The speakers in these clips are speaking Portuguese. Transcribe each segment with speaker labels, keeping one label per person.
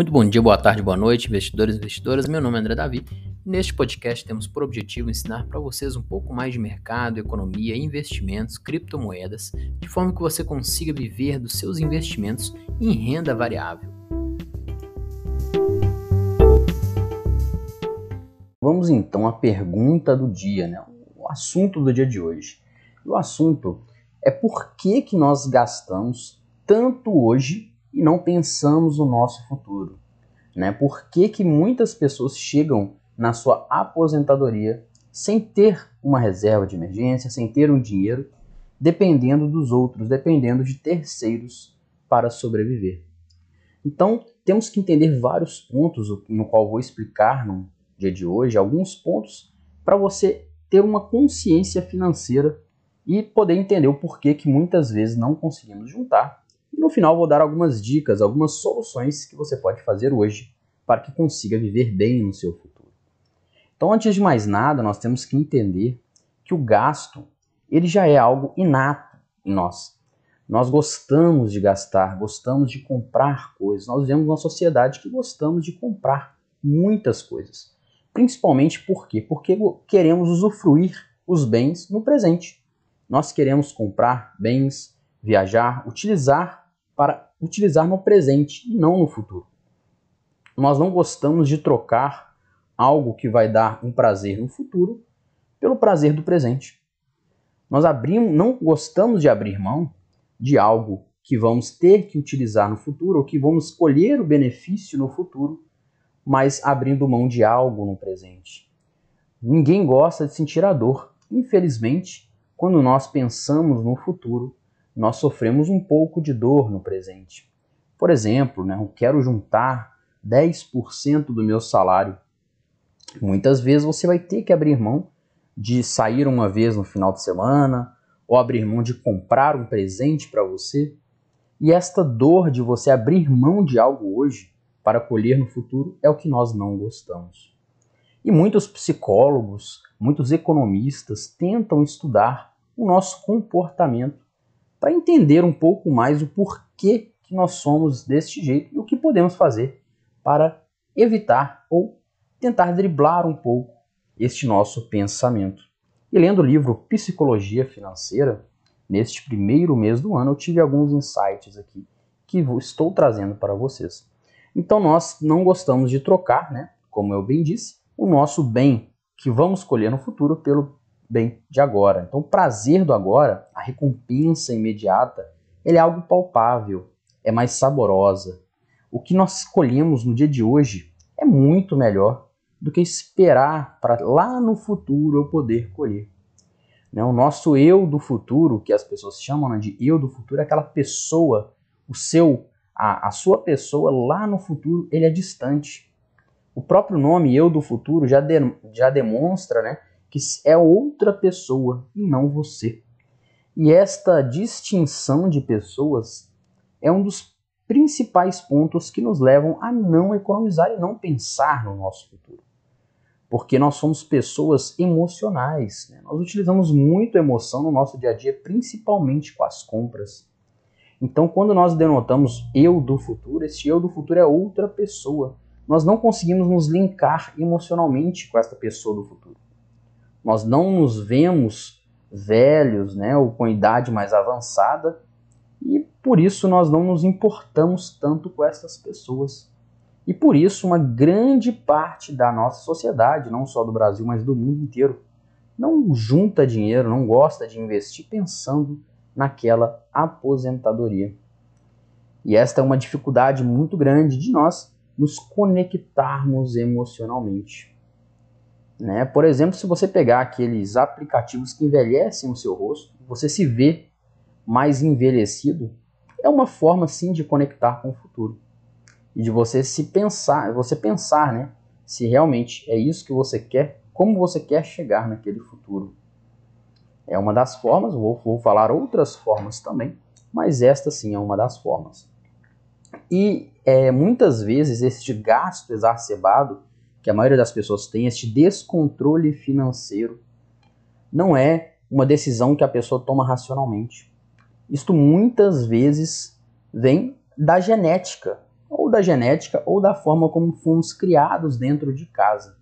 Speaker 1: Muito bom dia, boa tarde, boa noite, investidores e investidoras. Meu nome é André Davi. Neste podcast temos por objetivo ensinar para vocês um pouco mais de mercado, economia, investimentos, criptomoedas, de forma que você consiga viver dos seus investimentos em renda variável. Vamos então à pergunta do dia, né? o assunto do dia de hoje. O assunto é por que, que nós gastamos tanto hoje e não pensamos no nosso futuro. Né? Por que, que muitas pessoas chegam na sua aposentadoria sem ter uma reserva de emergência, sem ter um dinheiro, dependendo dos outros, dependendo de terceiros para sobreviver? Então, temos que entender vários pontos, no qual vou explicar no dia de hoje, alguns pontos para você ter uma consciência financeira e poder entender o porquê que muitas vezes não conseguimos juntar e no final vou dar algumas dicas, algumas soluções que você pode fazer hoje para que consiga viver bem no seu futuro. Então, antes de mais nada, nós temos que entender que o gasto, ele já é algo inato em nós. Nós gostamos de gastar, gostamos de comprar coisas. Nós vivemos uma sociedade que gostamos de comprar muitas coisas. Principalmente por quê? Porque queremos usufruir os bens no presente. Nós queremos comprar bens, viajar, utilizar para utilizar no presente e não no futuro. Nós não gostamos de trocar algo que vai dar um prazer no futuro pelo prazer do presente. Nós abrimos, não gostamos de abrir mão de algo que vamos ter que utilizar no futuro ou que vamos colher o benefício no futuro, mas abrindo mão de algo no presente. Ninguém gosta de sentir a dor. Infelizmente, quando nós pensamos no futuro, nós sofremos um pouco de dor no presente. Por exemplo, né, eu quero juntar 10% do meu salário. Muitas vezes você vai ter que abrir mão de sair uma vez no final de semana, ou abrir mão de comprar um presente para você. E esta dor de você abrir mão de algo hoje para colher no futuro é o que nós não gostamos. E muitos psicólogos, muitos economistas tentam estudar o nosso comportamento para entender um pouco mais o porquê que nós somos deste jeito e o que podemos fazer para evitar ou tentar driblar um pouco este nosso pensamento. E lendo o livro Psicologia Financeira, neste primeiro mês do ano, eu tive alguns insights aqui que estou trazendo para vocês. Então nós não gostamos de trocar, né, como eu bem disse, o nosso bem que vamos colher no futuro pelo bem de agora. Então, o prazer do agora, a recompensa imediata, ele é algo palpável, é mais saborosa. O que nós escolhemos no dia de hoje é muito melhor do que esperar para lá no futuro eu poder colher. Né? O nosso eu do futuro, que as pessoas chamam né, de eu do futuro, é aquela pessoa, o seu, a, a sua pessoa lá no futuro, ele é distante. O próprio nome eu do futuro já, de, já demonstra né, que é outra pessoa e não você. E esta distinção de pessoas é um dos principais pontos que nos levam a não economizar e não pensar no nosso futuro. Porque nós somos pessoas emocionais, né? nós utilizamos muito emoção no nosso dia a dia, principalmente com as compras. Então, quando nós denotamos eu do futuro, esse eu do futuro é outra pessoa. Nós não conseguimos nos linkar emocionalmente com esta pessoa do futuro. Nós não nos vemos velhos, né, ou com idade mais avançada, e por isso nós não nos importamos tanto com essas pessoas. E por isso uma grande parte da nossa sociedade, não só do Brasil, mas do mundo inteiro, não junta dinheiro, não gosta de investir pensando naquela aposentadoria. E esta é uma dificuldade muito grande de nós nos conectarmos emocionalmente. Né? Por exemplo, se você pegar aqueles aplicativos que envelhecem o seu rosto, você se vê mais envelhecido, é uma forma sim de conectar com o futuro. E de você se pensar, você pensar, né, se realmente é isso que você quer, como você quer chegar naquele futuro. É uma das formas, vou, vou falar outras formas também, mas esta sim é uma das formas. E é, muitas vezes este gasto exacerbado que a maioria das pessoas tem, este descontrole financeiro, não é uma decisão que a pessoa toma racionalmente. Isto muitas vezes vem da genética ou da genética ou da forma como fomos criados dentro de casa.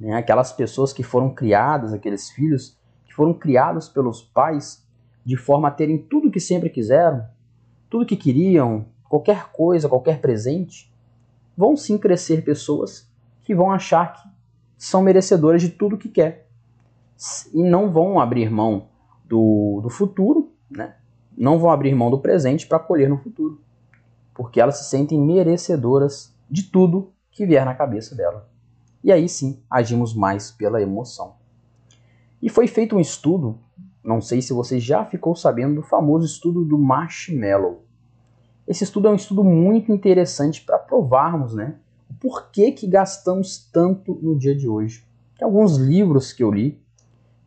Speaker 1: Né? Aquelas pessoas que foram criadas, aqueles filhos que foram criados pelos pais de forma a terem tudo que sempre quiseram, tudo que queriam, qualquer coisa, qualquer presente, vão sim crescer pessoas que vão achar que são merecedoras de tudo que quer e não vão abrir mão do, do futuro, né? não vão abrir mão do presente para colher no futuro, porque elas se sentem merecedoras de tudo que vier na cabeça dela. E aí sim agimos mais pela emoção. E foi feito um estudo, não sei se você já ficou sabendo do famoso estudo do marshmallow. Esse estudo é um estudo muito interessante para provarmos, né, o porquê que gastamos tanto no dia de hoje. Tem alguns livros que eu li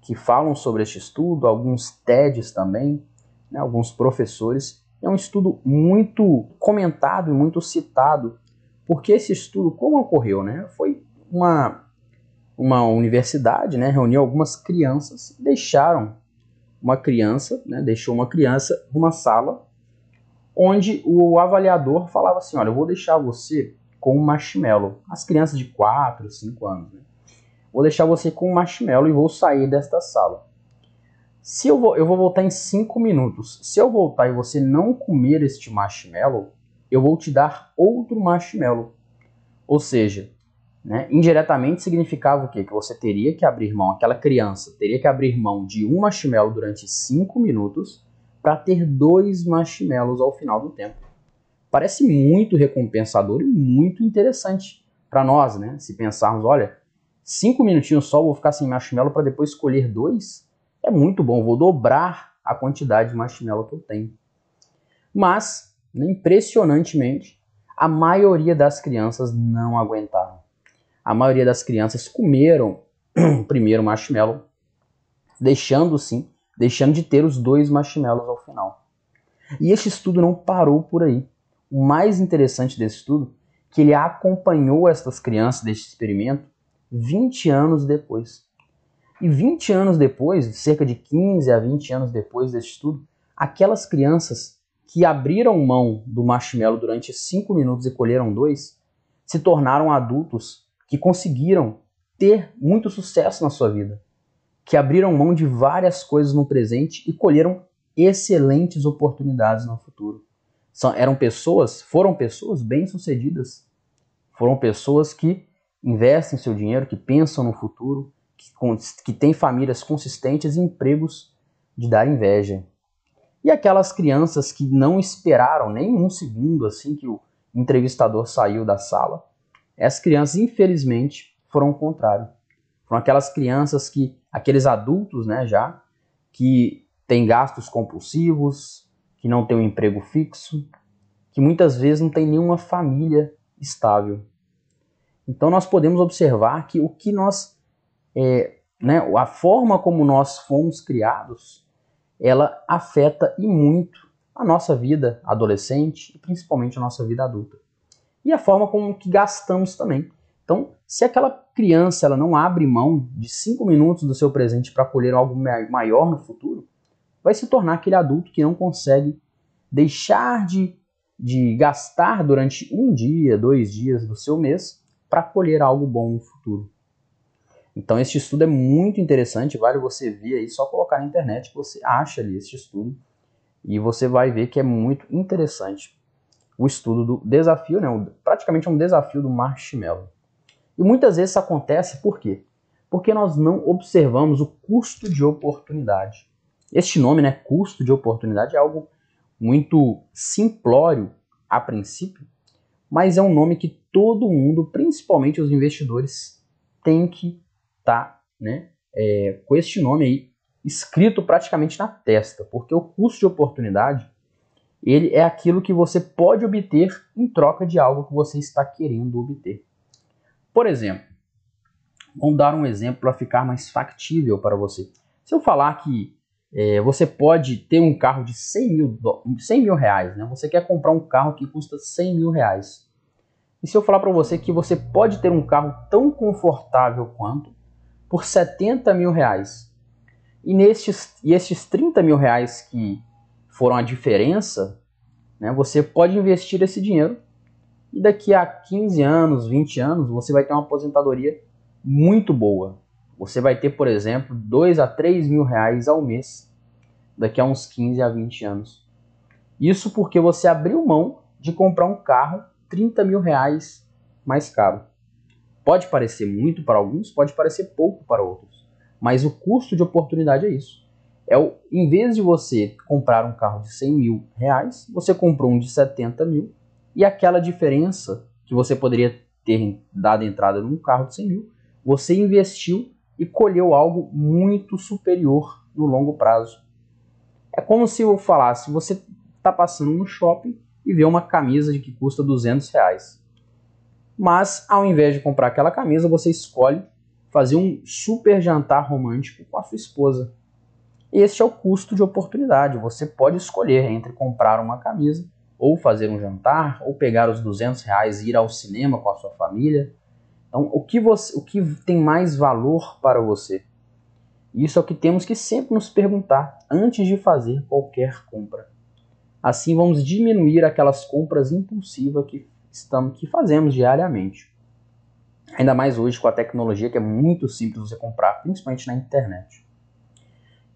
Speaker 1: que falam sobre este estudo, alguns TEDs também, né, alguns professores. É um estudo muito comentado e muito citado, porque esse estudo, como ocorreu, né, foi uma, uma universidade, né, reuniu algumas crianças, deixaram uma criança, né, deixou uma criança numa sala onde o avaliador falava assim, olha, eu vou deixar você com um marshmallow. As crianças de 4, 5 anos, né? Vou deixar você com um marshmallow e vou sair desta sala. Se eu vou, eu vou voltar em 5 minutos. Se eu voltar e você não comer este marshmallow, eu vou te dar outro marshmallow. Ou seja, né, indiretamente significava o quê? Que você teria que abrir mão, aquela criança teria que abrir mão de um marshmallow durante 5 minutos para ter dois marshmallows ao final do tempo. Parece muito recompensador e muito interessante para nós, né? Se pensarmos, olha, cinco minutinhos só vou ficar sem marshmallow para depois escolher dois, é muito bom, vou dobrar a quantidade de marshmallow que eu tenho. Mas, impressionantemente, a maioria das crianças não aguentaram. A maioria das crianças comeram o primeiro marshmallow, deixando sim deixando de ter os dois marshmallows ao final. E este estudo não parou por aí. O mais interessante desse estudo é que ele acompanhou essas crianças deste experimento 20 anos depois. E 20 anos depois, cerca de 15 a 20 anos depois desse estudo, aquelas crianças que abriram mão do marshmallow durante 5 minutos e colheram dois, se tornaram adultos que conseguiram ter muito sucesso na sua vida que abriram mão de várias coisas no presente e colheram excelentes oportunidades no futuro. São, eram pessoas, foram pessoas bem-sucedidas. Foram pessoas que investem seu dinheiro, que pensam no futuro, que, que têm famílias consistentes e empregos de dar inveja. E aquelas crianças que não esperaram nem um segundo assim que o entrevistador saiu da sala, essas crianças, infelizmente, foram o contrário. Foram aquelas crianças que aqueles adultos, né, já, que têm gastos compulsivos, que não têm um emprego fixo, que muitas vezes não tem nenhuma família estável. Então nós podemos observar que o que nós, é, né, a forma como nós fomos criados, ela afeta e muito a nossa vida adolescente e principalmente a nossa vida adulta. E a forma como que gastamos também. Então, se aquela criança ela não abre mão de cinco minutos do seu presente para colher algo maior no futuro, vai se tornar aquele adulto que não consegue deixar de, de gastar durante um dia, dois dias do seu mês para colher algo bom no futuro. Então, este estudo é muito interessante, vale você ver aí, só colocar na internet que você acha ali este estudo e você vai ver que é muito interessante o estudo do desafio, né? praticamente é um desafio do marshmallow. E muitas vezes isso acontece por quê? Porque nós não observamos o custo de oportunidade. Este nome, né, custo de oportunidade, é algo muito simplório a princípio, mas é um nome que todo mundo, principalmente os investidores, tem que estar tá, né, é, com este nome aí escrito praticamente na testa, porque o custo de oportunidade ele é aquilo que você pode obter em troca de algo que você está querendo obter. Por exemplo, vamos dar um exemplo para ficar mais factível para você. Se eu falar que é, você pode ter um carro de 100 mil, 100 mil reais, né? você quer comprar um carro que custa 100 mil reais. E se eu falar para você que você pode ter um carro tão confortável quanto por 70 mil reais, e, nestes, e estes 30 mil reais que foram a diferença, né, você pode investir esse dinheiro E daqui a 15 anos, 20 anos, você vai ter uma aposentadoria muito boa. Você vai ter, por exemplo, 2 a 3 mil reais ao mês daqui a uns 15 a 20 anos. Isso porque você abriu mão de comprar um carro 30 mil reais mais caro. Pode parecer muito para alguns, pode parecer pouco para outros, mas o custo de oportunidade é isso. É o, em vez de você comprar um carro de 100 mil reais, você comprou um de 70 mil e aquela diferença que você poderia ter dado entrada num carro de 100 mil, você investiu e colheu algo muito superior no longo prazo. É como se eu falasse, você está passando no shopping e vê uma camisa de que custa 200 reais. Mas ao invés de comprar aquela camisa, você escolhe fazer um super jantar romântico com a sua esposa. Este é o custo de oportunidade. Você pode escolher entre comprar uma camisa, ou fazer um jantar, ou pegar os 200 reais e ir ao cinema com a sua família. Então, o que, você, o que tem mais valor para você? Isso é o que temos que sempre nos perguntar antes de fazer qualquer compra. Assim, vamos diminuir aquelas compras impulsivas que, estamos, que fazemos diariamente. Ainda mais hoje com a tecnologia que é muito simples você comprar, principalmente na internet.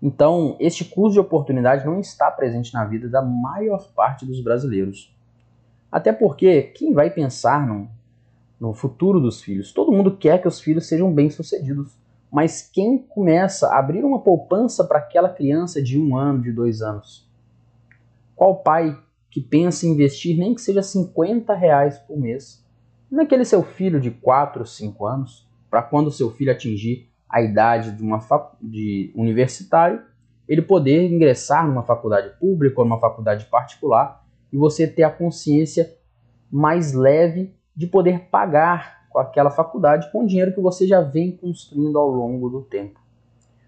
Speaker 1: Então, este custo de oportunidade não está presente na vida da maior parte dos brasileiros. Até porque quem vai pensar no, no futuro dos filhos? Todo mundo quer que os filhos sejam bem-sucedidos. Mas quem começa a abrir uma poupança para aquela criança de um ano, de dois anos? Qual pai que pensa em investir nem que seja 50 reais por mês naquele seu filho de 4, 5 anos, para quando seu filho atingir a idade de, uma de universitário, ele poder ingressar numa faculdade pública ou numa faculdade particular e você ter a consciência mais leve de poder pagar com aquela faculdade com o dinheiro que você já vem construindo ao longo do tempo.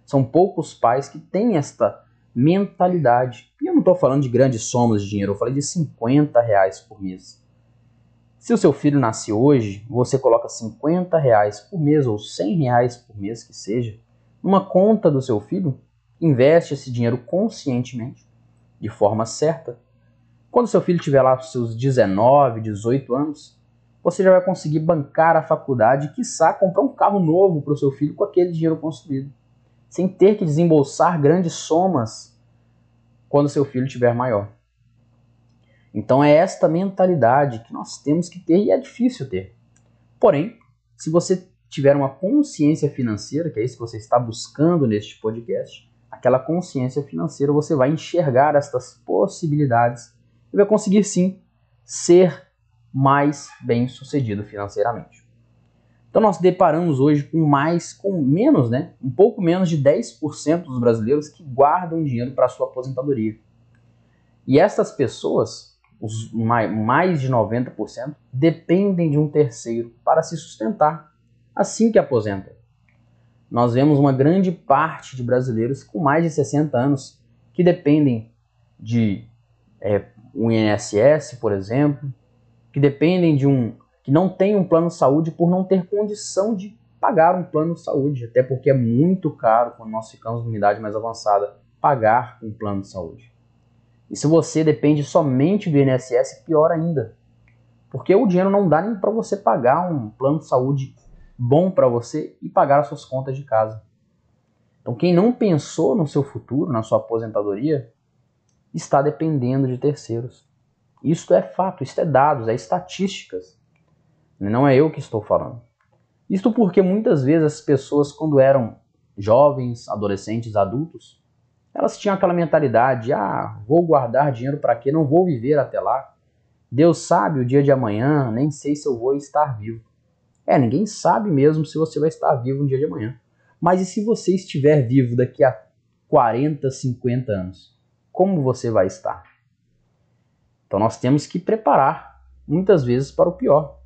Speaker 1: São poucos pais que têm esta mentalidade. E eu não estou falando de grandes somas de dinheiro, eu falei de 50 reais por mês. Se o seu filho nasce hoje, você coloca 50 reais por mês ou 100 reais por mês que seja, numa conta do seu filho, investe esse dinheiro conscientemente, de forma certa. Quando seu filho tiver lá seus 19, 18 anos, você já vai conseguir bancar a faculdade e, quiçá, comprar um carro novo para o seu filho com aquele dinheiro construído, sem ter que desembolsar grandes somas quando seu filho tiver maior. Então é esta mentalidade que nós temos que ter e é difícil ter. Porém, se você tiver uma consciência financeira, que é isso que você está buscando neste podcast, aquela consciência financeira, você vai enxergar estas possibilidades e vai conseguir sim ser mais bem sucedido financeiramente. Então nós deparamos hoje com mais, com menos, né? Um pouco menos de 10% dos brasileiros que guardam dinheiro para sua aposentadoria. E essas pessoas os mais de 90%, dependem de um terceiro para se sustentar assim que aposenta. Nós vemos uma grande parte de brasileiros com mais de 60 anos que dependem de é, um INSS, por exemplo, que dependem de um que não tem um plano de saúde por não ter condição de pagar um plano de saúde, até porque é muito caro quando nós ficamos numa idade mais avançada pagar um plano de saúde. E se você depende somente do INSS, pior ainda. Porque o dinheiro não dá nem para você pagar um plano de saúde bom para você e pagar as suas contas de casa. Então, quem não pensou no seu futuro, na sua aposentadoria, está dependendo de terceiros. Isto é fato, isto é dados, é estatísticas. Não é eu que estou falando. Isto porque muitas vezes as pessoas, quando eram jovens, adolescentes, adultos, elas tinham aquela mentalidade: ah, vou guardar dinheiro para quê? Não vou viver até lá. Deus sabe o dia de amanhã, nem sei se eu vou estar vivo. É, ninguém sabe mesmo se você vai estar vivo no dia de amanhã. Mas e se você estiver vivo daqui a 40, 50 anos? Como você vai estar? Então nós temos que preparar muitas vezes para o pior.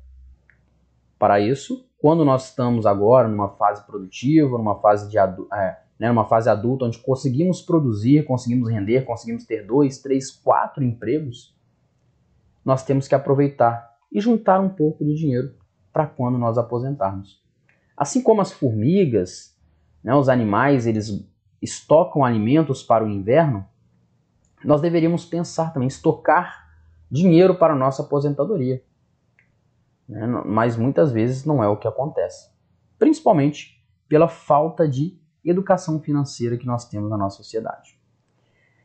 Speaker 1: Para isso, quando nós estamos agora numa fase produtiva, numa fase de é, né, numa fase adulta, onde conseguimos produzir, conseguimos render, conseguimos ter dois, três, quatro empregos, nós temos que aproveitar e juntar um pouco de dinheiro para quando nós aposentarmos. Assim como as formigas, né, os animais, eles estocam alimentos para o inverno, nós deveríamos pensar também, estocar dinheiro para nossa aposentadoria. Né? Mas muitas vezes não é o que acontece. Principalmente pela falta de educação financeira que nós temos na nossa sociedade.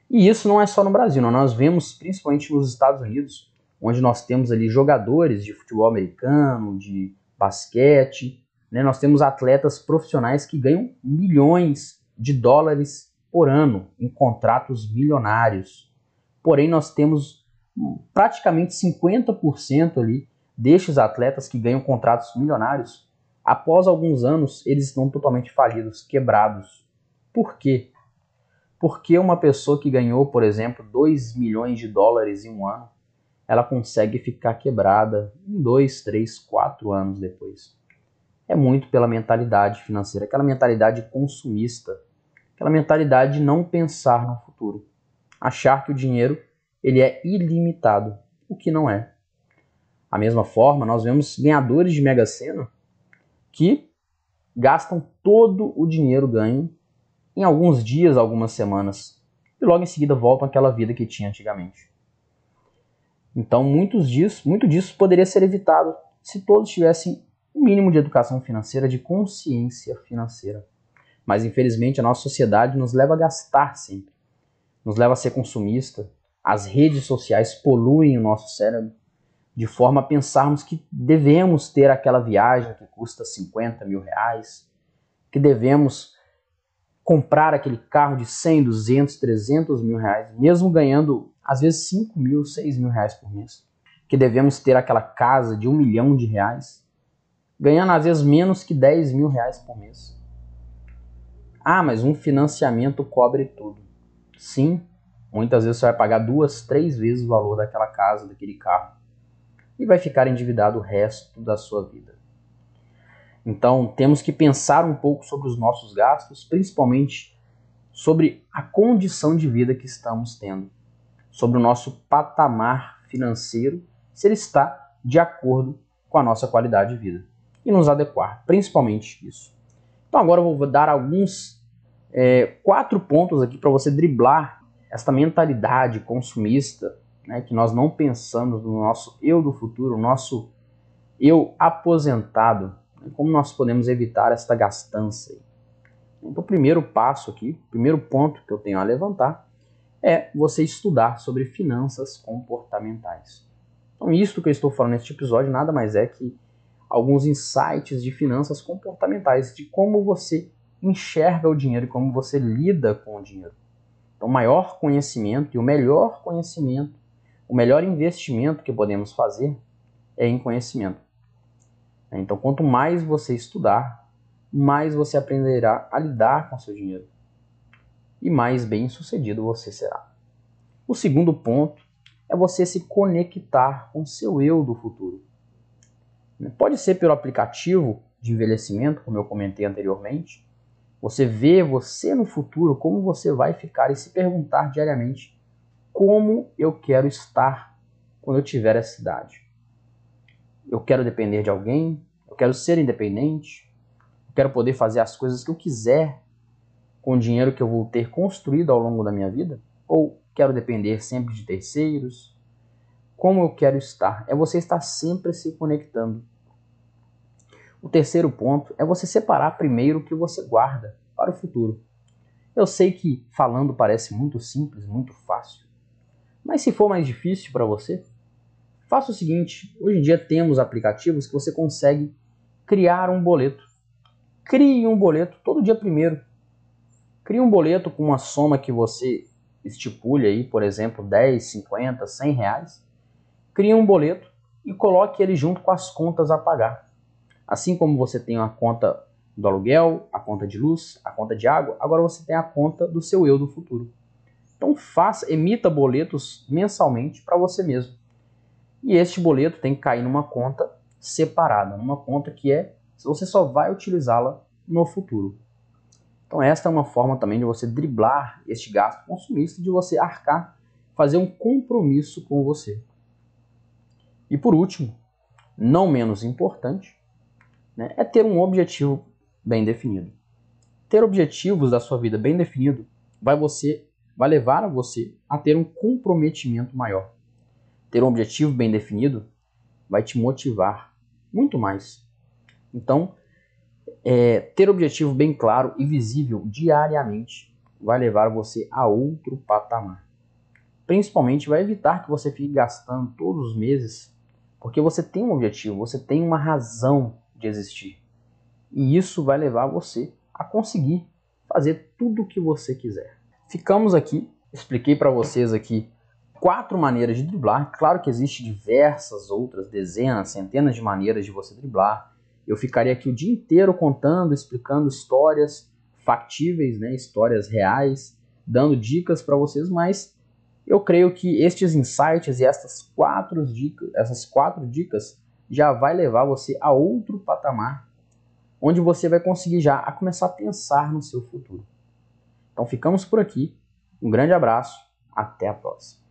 Speaker 1: E isso não é só no Brasil, nós vemos principalmente nos Estados Unidos, onde nós temos ali jogadores de futebol americano, de basquete, né? nós temos atletas profissionais que ganham milhões de dólares por ano em contratos milionários. Porém, nós temos praticamente 50% ali destes atletas que ganham contratos milionários, após alguns anos, eles estão totalmente falidos, quebrados. Por quê? Porque uma pessoa que ganhou, por exemplo, 2 milhões de dólares em um ano, ela consegue ficar quebrada em 2, 3, 4 anos depois. É muito pela mentalidade financeira, aquela mentalidade consumista, aquela mentalidade de não pensar no futuro. Achar que o dinheiro ele é ilimitado, o que não é. A mesma forma, nós vemos ganhadores de Mega Sena que gastam todo o dinheiro ganho em alguns dias, algumas semanas, e logo em seguida voltam àquela vida que tinha antigamente. Então, muitos disso, muito disso poderia ser evitado se todos tivessem um mínimo de educação financeira, de consciência financeira. Mas infelizmente a nossa sociedade nos leva a gastar sempre, nos leva a ser consumista. As redes sociais poluem o nosso cérebro de forma a pensarmos que devemos ter aquela viagem que custa 50 mil reais, que devemos comprar aquele carro de 100, 200, 300 mil reais, mesmo ganhando às vezes 5 mil, 6 mil reais por mês, que devemos ter aquela casa de um milhão de reais, ganhando às vezes menos que 10 mil reais por mês. Ah, mas um financiamento cobre tudo. Sim, muitas vezes você vai pagar duas, três vezes o valor daquela casa, daquele carro. E vai ficar endividado o resto da sua vida. Então, temos que pensar um pouco sobre os nossos gastos, principalmente sobre a condição de vida que estamos tendo, sobre o nosso patamar financeiro, se ele está de acordo com a nossa qualidade de vida e nos adequar, principalmente isso. Então agora eu vou dar alguns é, quatro pontos aqui para você driblar esta mentalidade consumista, né, que nós não pensamos no nosso eu do futuro, o nosso eu aposentado, né, como nós podemos evitar esta gastança. Então o primeiro passo aqui, o primeiro ponto que eu tenho a levantar é você estudar sobre finanças comportamentais. Então, isto que eu estou falando neste episódio nada mais é que alguns insights de finanças comportamentais, de como você enxerga o dinheiro e como você lida com o dinheiro. Então, o maior conhecimento e o melhor conhecimento, o melhor investimento que podemos fazer é em conhecimento. Então, quanto mais você estudar, mais você aprenderá a lidar com seu dinheiro e mais bem sucedido você será. O segundo ponto é você se conectar com seu eu do futuro. Pode ser pelo aplicativo de envelhecimento, como eu comentei anteriormente. Você vê você no futuro, como você vai ficar e se perguntar diariamente como eu quero estar quando eu tiver essa idade. Eu quero depender de alguém, eu quero ser independente, eu quero poder fazer as coisas que eu quiser com o dinheiro que eu vou ter construído ao longo da minha vida? Ou quero depender sempre de terceiros? Como eu quero estar? É você estar sempre se conectando. O terceiro ponto é você separar primeiro o que você guarda para o futuro. Eu sei que falando parece muito simples, muito fácil, mas se for mais difícil para você, faça o seguinte: hoje em dia temos aplicativos que você consegue criar um boleto. Crie um boleto todo dia primeiro Crie um boleto com uma soma que você estipule aí, por exemplo, 10, 50, 100 reais. Crie um boleto e coloque ele junto com as contas a pagar. Assim como você tem a conta do aluguel, a conta de luz, a conta de água, agora você tem a conta do seu eu do futuro. Então faça, emita boletos mensalmente para você mesmo. E este boleto tem que cair numa conta separada, numa conta que é você só vai utilizá-la no futuro. Então esta é uma forma também de você driblar este gasto consumista, de você arcar, fazer um compromisso com você. E por último, não menos importante, né, é ter um objetivo bem definido. Ter objetivos da sua vida bem definido vai você vai levar você a ter um comprometimento maior. Ter um objetivo bem definido vai te motivar muito mais. Então, é, ter objetivo bem claro e visível diariamente vai levar você a outro patamar. Principalmente vai evitar que você fique gastando todos os meses, porque você tem um objetivo, você tem uma razão de existir. E isso vai levar você a conseguir fazer tudo o que você quiser. Ficamos aqui, expliquei para vocês aqui quatro maneiras de driblar. Claro que existe diversas outras, dezenas, centenas de maneiras de você driblar. Eu ficaria aqui o dia inteiro contando, explicando histórias factíveis, né, histórias reais, dando dicas para vocês, mas eu creio que estes insights e essas quatro dicas, essas quatro dicas já vai levar você a outro patamar, onde você vai conseguir já a começar a pensar no seu futuro. Então ficamos por aqui. Um grande abraço, até a próxima.